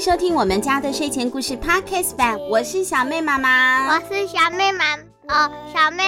迎收听我们家的睡前故事 Podcast 版，我是小妹妈妈，我是小妹妈哦，小妹，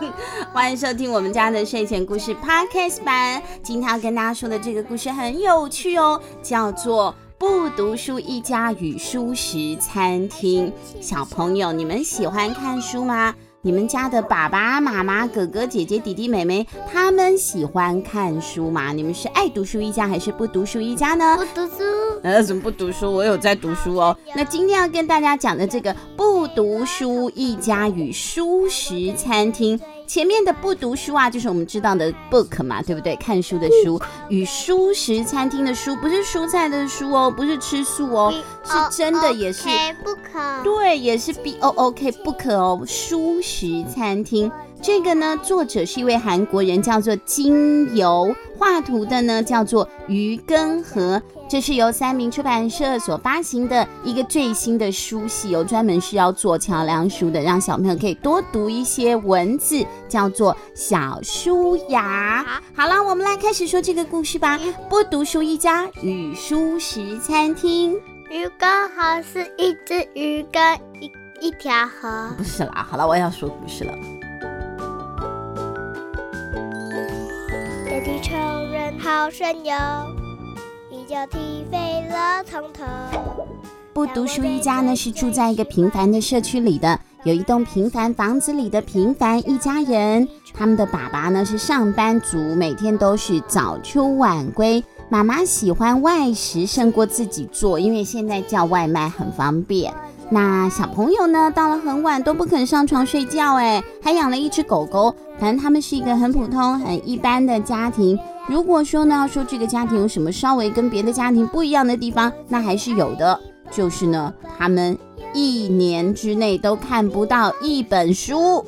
欢迎收听我们家的睡前故事 Podcast 版。今天要跟大家说的这个故事很有趣哦，叫做《不读书一家与书食餐厅》。小朋友，你们喜欢看书吗？你们家的爸爸妈妈、哥哥姐姐、弟弟妹妹，他们喜欢看书吗？你们是爱读书一家还是不读书一家呢？不读书。呃，怎么不读书？我有在读书哦。那今天要跟大家讲的这个不读书一家与书食餐厅。前面的不读书啊，就是我们知道的 book 嘛，对不对？看书的书，与蔬食餐厅的书，不是蔬菜的书哦，不是吃素哦，是真的也是不可。对，也是 B O O K 不可哦，蔬食餐厅。这个呢，作者是一位韩国人，叫做金由，画图的呢叫做于根和。这是由三明出版社所发行的一个最新的书系，有专门是要做桥梁书的，让小朋友可以多读一些文字，叫做小书雅。好了，我们来开始说这个故事吧。不读书一家与书食餐厅。鱼跟河是一只鱼跟一一条河。不是啦，好了，我要说故事了。地球人好神勇。就踢飞了从头。不读书一家呢，是住在一个平凡的社区里的，有一栋平凡房子里的平凡一家人。他们的爸爸呢是上班族，每天都是早出晚归。妈妈喜欢外食胜过自己做，因为现在叫外卖很方便。那小朋友呢，到了很晚都不肯上床睡觉，哎，还养了一只狗狗。反正他们是一个很普通、很一般的家庭。如果说呢要，说这个家庭有什么稍微跟别的家庭不一样的地方，那还是有的。就是呢，他们一年之内都看不到一本书。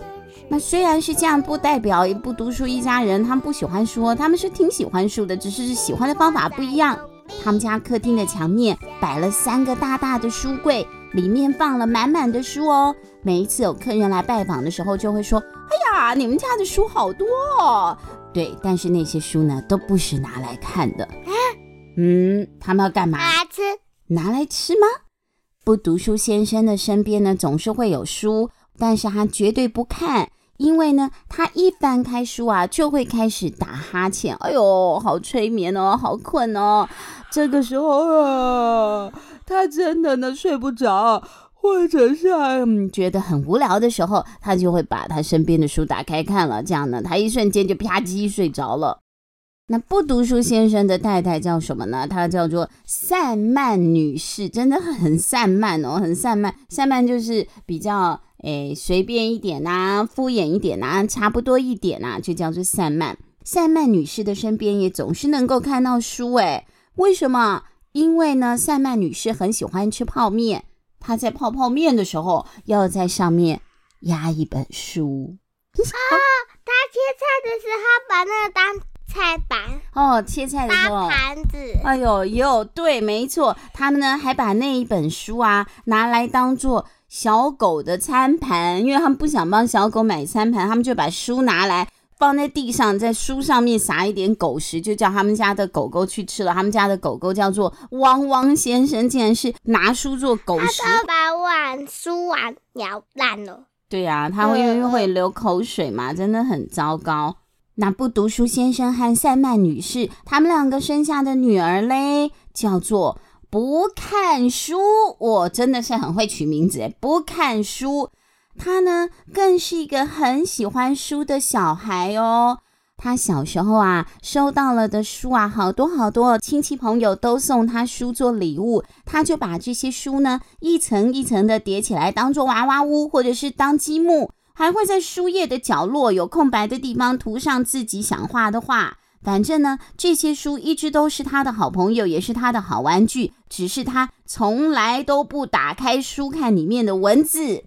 那虽然是这样，不代表不读书一家人他们不喜欢书，他们是挺喜欢书的，只是喜欢的方法不一样。他们家客厅的墙面摆了三个大大的书柜，里面放了满满的书哦。每一次有客人来拜访的时候，就会说：“哎呀，你们家的书好多哦。”对，但是那些书呢，都不是拿来看的。嗯，他们要干嘛？拿来吃？拿来吃吗？不读书先生的身边呢，总是会有书，但是他绝对不看，因为呢，他一翻开书啊，就会开始打哈欠。哎呦，好催眠哦，好困哦。这个时候啊，他真的呢睡不着。或者是嗯觉得很无聊的时候，他就会把他身边的书打开看了，这样呢，他一瞬间就啪叽睡着了。那不读书先生的太太叫什么呢？她叫做散漫女士，真的很散漫哦，很散漫。散漫就是比较诶随便一点呐，敷衍一点呐，差不多一点呐，就叫做散漫。散漫女士的身边也总是能够看到书，诶，为什么？因为呢，塞曼女士很喜欢吃泡面。她在泡泡面的时候，要在上面压一本书啊。她切菜的时候把那个当菜板哦，切菜的时候盘子。哎呦呦，对，没错，他们呢还把那一本书啊拿来当做小狗的餐盘，因为他们不想帮小狗买餐盘，他们就把书拿来。放在地上，在书上面撒一点狗食，就叫他们家的狗狗去吃了。他们家的狗狗叫做汪汪先生，竟然是拿书做狗食，他把碗书碗咬烂了。对呀、啊，他会因为会流口水嘛，真的很糟糕。那不读书先生和塞曼女士，他们两个生下的女儿嘞，叫做不看书。我真的是很会取名字，不看书。他呢，更是一个很喜欢书的小孩哦。他小时候啊，收到了的书啊，好多好多，亲戚朋友都送他书做礼物，他就把这些书呢，一层一层的叠起来，当做娃娃屋，或者是当积木，还会在书页的角落有空白的地方涂上自己想画的画。反正呢，这些书一直都是他的好朋友，也是他的好玩具，只是他从来都不打开书看里面的文字。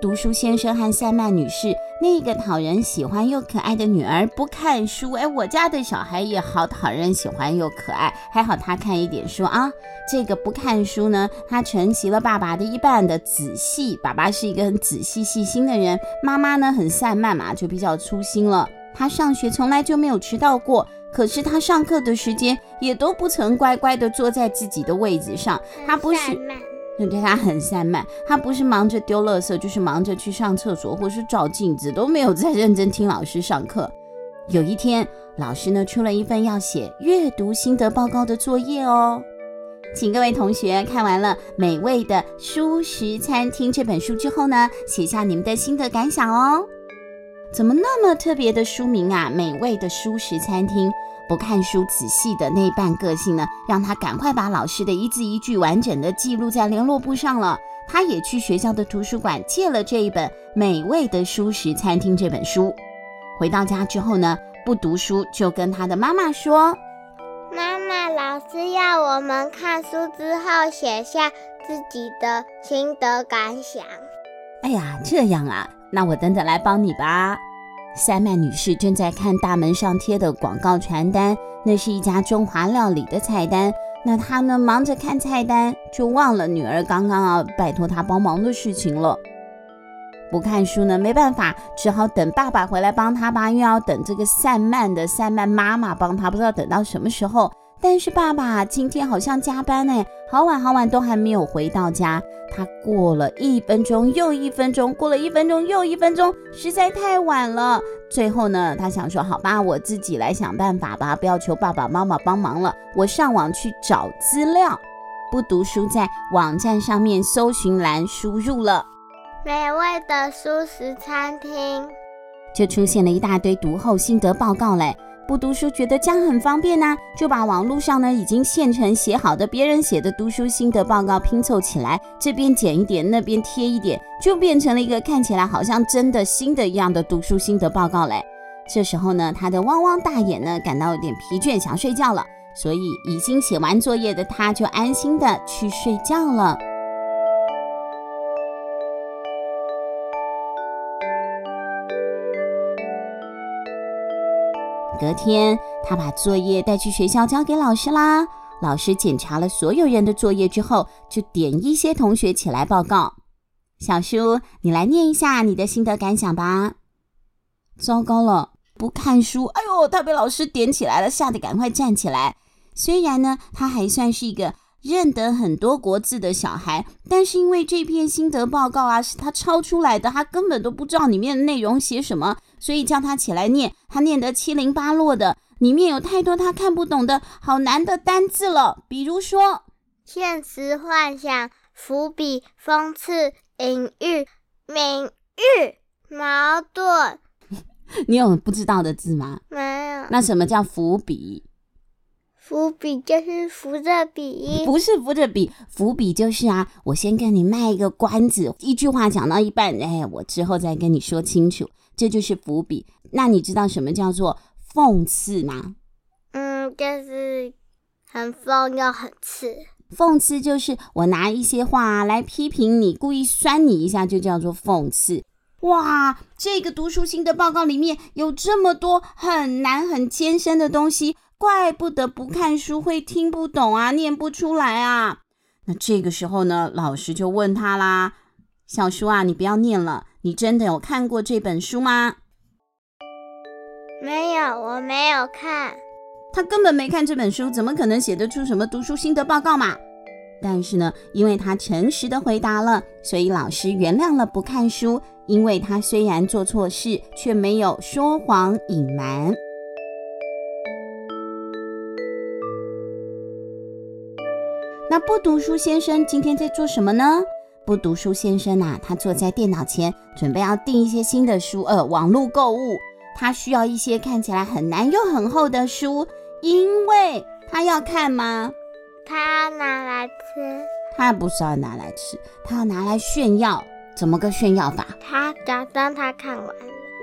读书先生和赛曼女士那个讨人喜欢又可爱的女儿不看书，哎，我家的小孩也好讨人喜欢又可爱，还好他看一点书啊。这个不看书呢，他承袭了爸爸的一半的仔细。爸爸是一个很仔细细心的人，妈妈呢很散漫嘛，就比较粗心了。他上学从来就没有迟到过，可是他上课的时间也都不曾乖乖地坐在自己的位子上。他不是。你对，他很散漫，他不是忙着丢垃圾，就是忙着去上厕所，或是照镜子，都没有在认真听老师上课。有一天，老师呢出了一份要写阅读心得报告的作业哦，请各位同学看完了《美味的舒食餐厅》这本书之后呢，写下你们的心得感想哦。怎么那么特别的书名啊？《美味的蔬食餐厅》。不看书仔细的那一半个性呢，让他赶快把老师的一字一句完整的记录在联络簿上了。他也去学校的图书馆借了这一本《美味的蔬食餐厅》这本书。回到家之后呢，不读书就跟他的妈妈说：“妈妈，老师要我们看书之后写下自己的心得感想。”哎呀，这样啊，那我等等来帮你吧。赛曼女士正在看大门上贴的广告传单，那是一家中华料理的菜单。那她呢，忙着看菜单，就忘了女儿刚刚啊拜托她帮忙的事情了。不看书呢，没办法，只好等爸爸回来帮她吧，又要等这个散漫的赛曼妈妈帮她，不知道等到什么时候。但是爸爸今天好像加班哎，好晚好晚都还没有回到家。他过了一分钟又一分钟，过了一分钟又一分钟，实在太晚了。最后呢，他想说：“好吧，我自己来想办法吧，不要求爸爸妈妈帮忙了。我上网去找资料。”不读书在网站上面搜寻栏输入了“美味的素食餐厅”，就出现了一大堆读后心得报告嘞。不读书觉得这样很方便呐、就把网络上呢已经现成写好的别人写的读书心得报告拼凑起来，这边剪一点，那边贴一点，就变成了一个看起来好像真的新的一样的读书心得报告嘞。这时候呢，他的汪汪大眼呢感到有点疲倦，想睡觉了，所以已经写完作业的他就安心的去睡觉了。隔天，他把作业带去学校交给老师啦。老师检查了所有人的作业之后，就点一些同学起来报告。小舒，你来念一下你的心得感想吧。糟糕了，不看书！哎呦，他被老师点起来了，吓得赶快站起来。虽然呢，他还算是一个认得很多国字的小孩，但是因为这篇心得报告啊，是他抄出来的，他根本都不知道里面的内容写什么。所以叫他起来念，他念得七零八落的，里面有太多他看不懂的好难的单字了。比如说，现实幻想、伏笔、讽刺、隐喻、明喻、矛盾。你有不知道的字吗？没有。那什么叫伏笔？伏笔就是扶着笔，不是扶着笔，伏笔就是啊，我先跟你卖一个关子，一句话讲到一半，哎，我之后再跟你说清楚。这就是伏笔。那你知道什么叫做讽刺吗？嗯，就是很讽又很刺。讽刺就是我拿一些话来批评你，故意酸你一下，就叫做讽刺。哇，这个读书心得报告里面有这么多很难很艰深的东西，怪不得不看书会听不懂啊，念不出来啊。那这个时候呢，老师就问他啦：“小叔啊，你不要念了。”你真的有看过这本书吗？没有，我没有看。他根本没看这本书，怎么可能写得出什么读书心得报告嘛？但是呢，因为他诚实的回答了，所以老师原谅了不看书。因为他虽然做错事，却没有说谎隐瞒。那不读书先生今天在做什么呢？不读书先生呐、啊，他坐在电脑前，准备要订一些新的书，呃，网络购物。他需要一些看起来很难又很厚的书，因为他要看吗？他要拿来吃。他不是要拿来吃，他要拿来炫耀。怎么个炫耀法？他假装他看完了。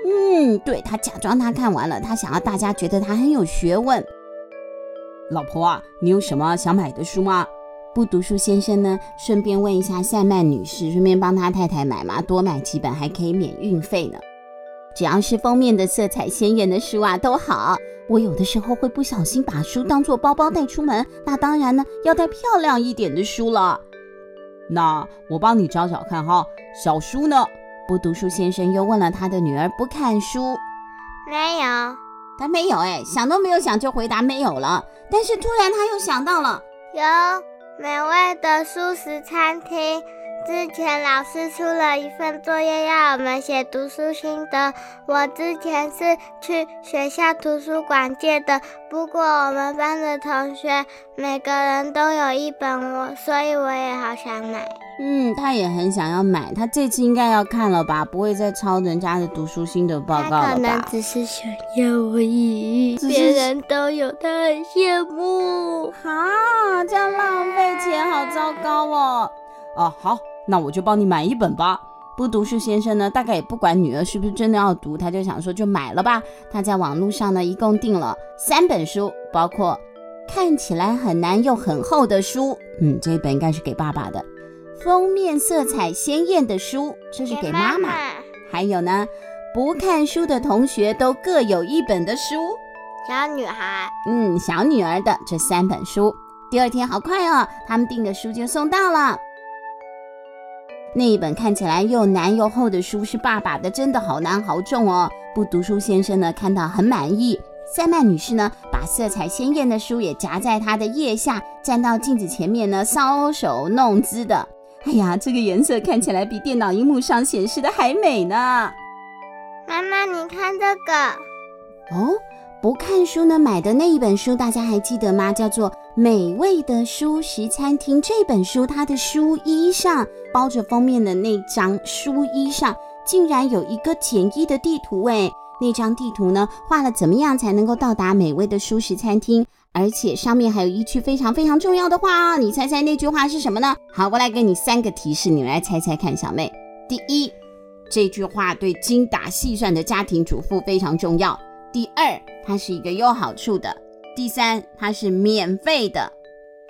嗯，对，他假装他看完了，他想要大家觉得他很有学问。老婆啊，你有什么想买的书吗？不读书先生呢，顺便问一下赛曼女士，顺便帮她太太买嘛，多买几本还可以免运费呢。只要是封面的色彩鲜艳的书啊，都好。我有的时候会不小心把书当做包包带出门，那当然呢，要带漂亮一点的书了。那我帮你找找看哈，小书呢？不读书先生又问了他的女儿，不看书。没有，他没有哎，想都没有想就回答没有了。但是突然他又想到了，有美味的素食餐厅。之前老师出了一份作业，要我们写读书心得。我之前是去学校图书馆借的，不过我们班的同学每个人都有一本我，我所以我也好想买。嗯，他也很想要买，他这次应该要看了吧？不会再抄人家的读书心得报告了吧？他可能只是想要而已，别人都有，他很羡慕。哈，这样浪费钱，好糟糕哦。哦，好。那我就帮你买一本吧。不读书先生呢，大概也不管女儿是不是真的要读，他就想说就买了吧。他在网络上呢，一共订了三本书，包括看起来很难又很厚的书，嗯，这一本应该是给爸爸的；封面色彩鲜艳的书，这是给妈妈；妈妈还有呢，不看书的同学都各有一本的书，小女孩，嗯，小女儿的这三本书。第二天好快哦，他们订的书就送到了。那一本看起来又难又厚的书是爸爸的，真的好难好重哦。不读书先生呢，看到很满意。塞曼女士呢，把色彩鲜艳的书也夹在她的腋下，站到镜子前面呢，搔首弄姿的。哎呀，这个颜色看起来比电脑荧幕上显示的还美呢。妈妈，你看这个。哦。不看书呢，买的那一本书，大家还记得吗？叫做《美味的蔬食餐厅》这本书，它的书衣上包着封面的那张书衣上，竟然有一个简易的地图诶，那张地图呢，画了怎么样才能够到达美味的蔬食餐厅？而且上面还有一句非常非常重要的话哦，你猜猜那句话是什么呢？好，我来给你三个提示，你来猜猜看，小妹。第一，这句话对精打细算的家庭主妇非常重要。第二，它是一个有好处的；第三，它是免费的，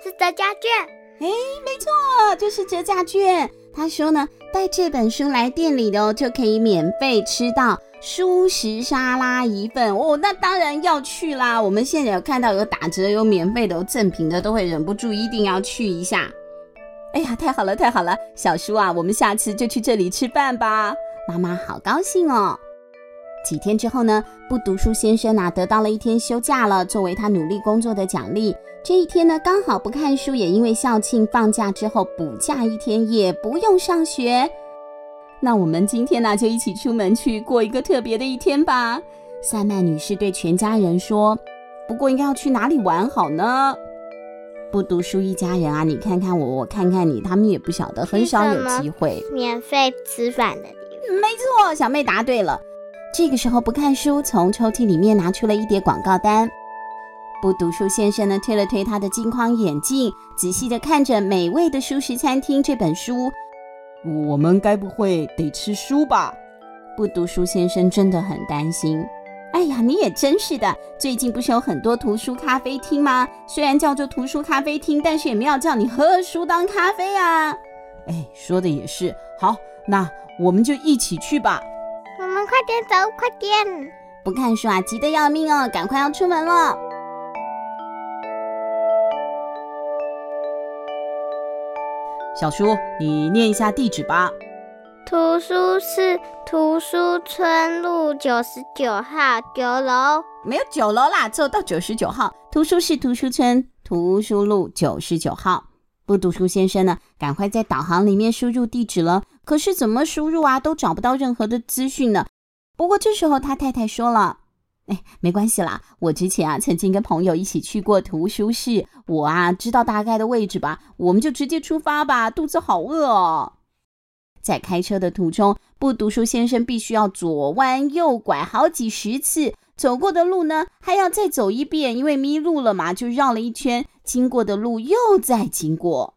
是折价券。哎，没错，就是折价券。他说呢，带这本书来店里的哦，就可以免费吃到蔬食沙拉一份哦。那当然要去啦！我们现在有看到有打折、有免费的、有赠品的，都会忍不住一定要去一下。哎呀，太好了，太好了！小叔啊，我们下次就去这里吃饭吧。妈妈好高兴哦。几天之后呢，不读书先生啊得到了一天休假了，作为他努力工作的奖励。这一天呢，刚好不看书，也因为校庆放假之后补假一天，也不用上学。那我们今天呢，就一起出门去过一个特别的一天吧。塞曼女士对全家人说：“不过应该要去哪里玩好呢？”不读书一家人啊，你看看我，我看看你，他们也不晓得，很少有机会免费吃饭的地方。没错，小妹答对了。这个时候不看书，从抽屉里面拿出了一叠广告单。不读书先生呢，推了推他的金框眼镜，仔细的看着《美味的蔬食餐厅》这本书。我们该不会得吃书吧？不读书先生真的很担心。哎呀，你也真是的！最近不是有很多图书咖啡厅吗？虽然叫做图书咖啡厅，但是也没有叫你喝书当咖啡啊。哎，说的也是。好，那我们就一起去吧。快点走，快点！不看书啊，急得要命哦，赶快要出门了。小叔，你念一下地址吧。图书室图书村路九十九号九楼。没有九楼啦，走到九十九号。图书室图书村图书路九十九号。不读书先生呢，赶快在导航里面输入地址了。可是怎么输入啊，都找不到任何的资讯呢。不过这时候他太太说了：“哎，没关系啦，我之前啊曾经跟朋友一起去过图书室，我啊知道大概的位置吧，我们就直接出发吧，肚子好饿哦。”在开车的途中，不读书先生必须要左弯右拐好几十次，走过的路呢还要再走一遍，因为迷路了嘛，就绕了一圈，经过的路又再经过，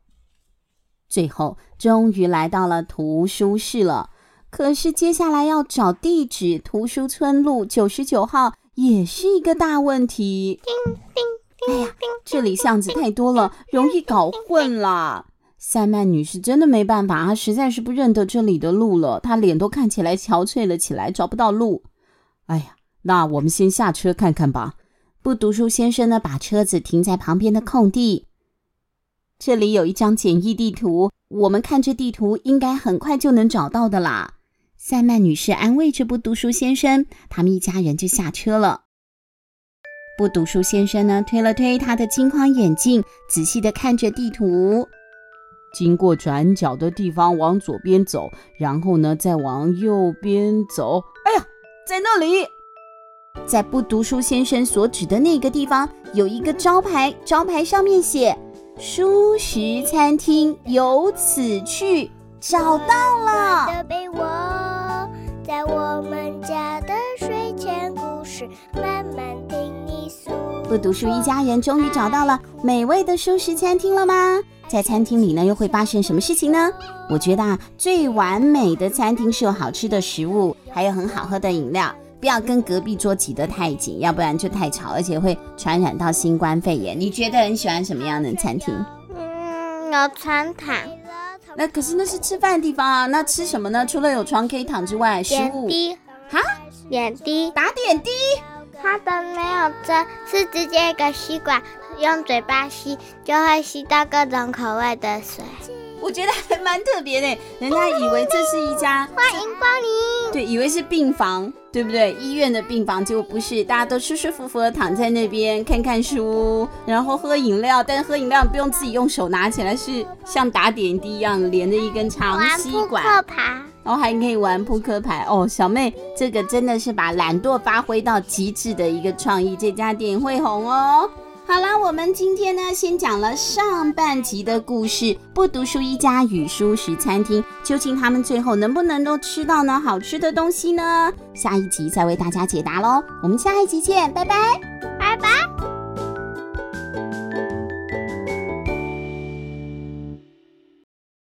最后终于来到了图书室了。可是接下来要找地址，图书村路九十九号也是一个大问题。叮叮哎呀，这里巷子太多了，容易搞混啦。赛曼女士真的没办法，她实在是不认得这里的路了，她脸都看起来憔悴了起来，找不到路。哎呀，那我们先下车看看吧。不读书先生呢，把车子停在旁边的空地。这里有一张简易地图，我们看这地图应该很快就能找到的啦。赛曼女士安慰着不读书先生，他们一家人就下车了。不读书先生呢，推了推他的金框眼镜，仔细的看着地图。经过转角的地方，往左边走，然后呢，再往右边走。哎呀，在那里，在不读书先生所指的那个地方，有一个招牌，招牌上面写。蔬食餐厅由此去，找到了。的被我们家的睡前故事，慢慢听你诉。不读书一家人终于找到了美味的舒适餐厅了吗？在餐厅里呢，又会发生什么事情呢？我觉得啊，最完美的餐厅是有好吃的食物，还有很好喝的饮料。不要跟隔壁桌挤得太紧，要不然就太吵，而且会传染到新冠肺炎。你觉得很喜欢什么样的餐厅？嗯，有床躺。那可是那是吃饭的地方啊，那吃什么呢？除了有床可以躺之外，食物。点滴。哈？点滴。打点滴？它的没有针，是直接一个吸管，用嘴巴吸，就会吸到各种口味的水。我觉得还蛮特别的，人家以为这是一家欢迎光临，对，以为是病房，对不对？医院的病房，结果不是，大家都舒舒服服的躺在那边看看书，然后喝饮料，但是喝饮料不用自己用手拿起来，是像打点滴一样连着一根长吸管，玩扑克牌，然后还可以玩扑克牌哦。小妹，这个真的是把懒惰发挥到极致的一个创意，这家店会红哦。好了，我们今天呢，先讲了上半集的故事。不读书一家与蔬食餐厅，究竟他们最后能不能够吃到呢好吃的东西呢？下一集再为大家解答喽。我们下一集见，拜拜，拜拜。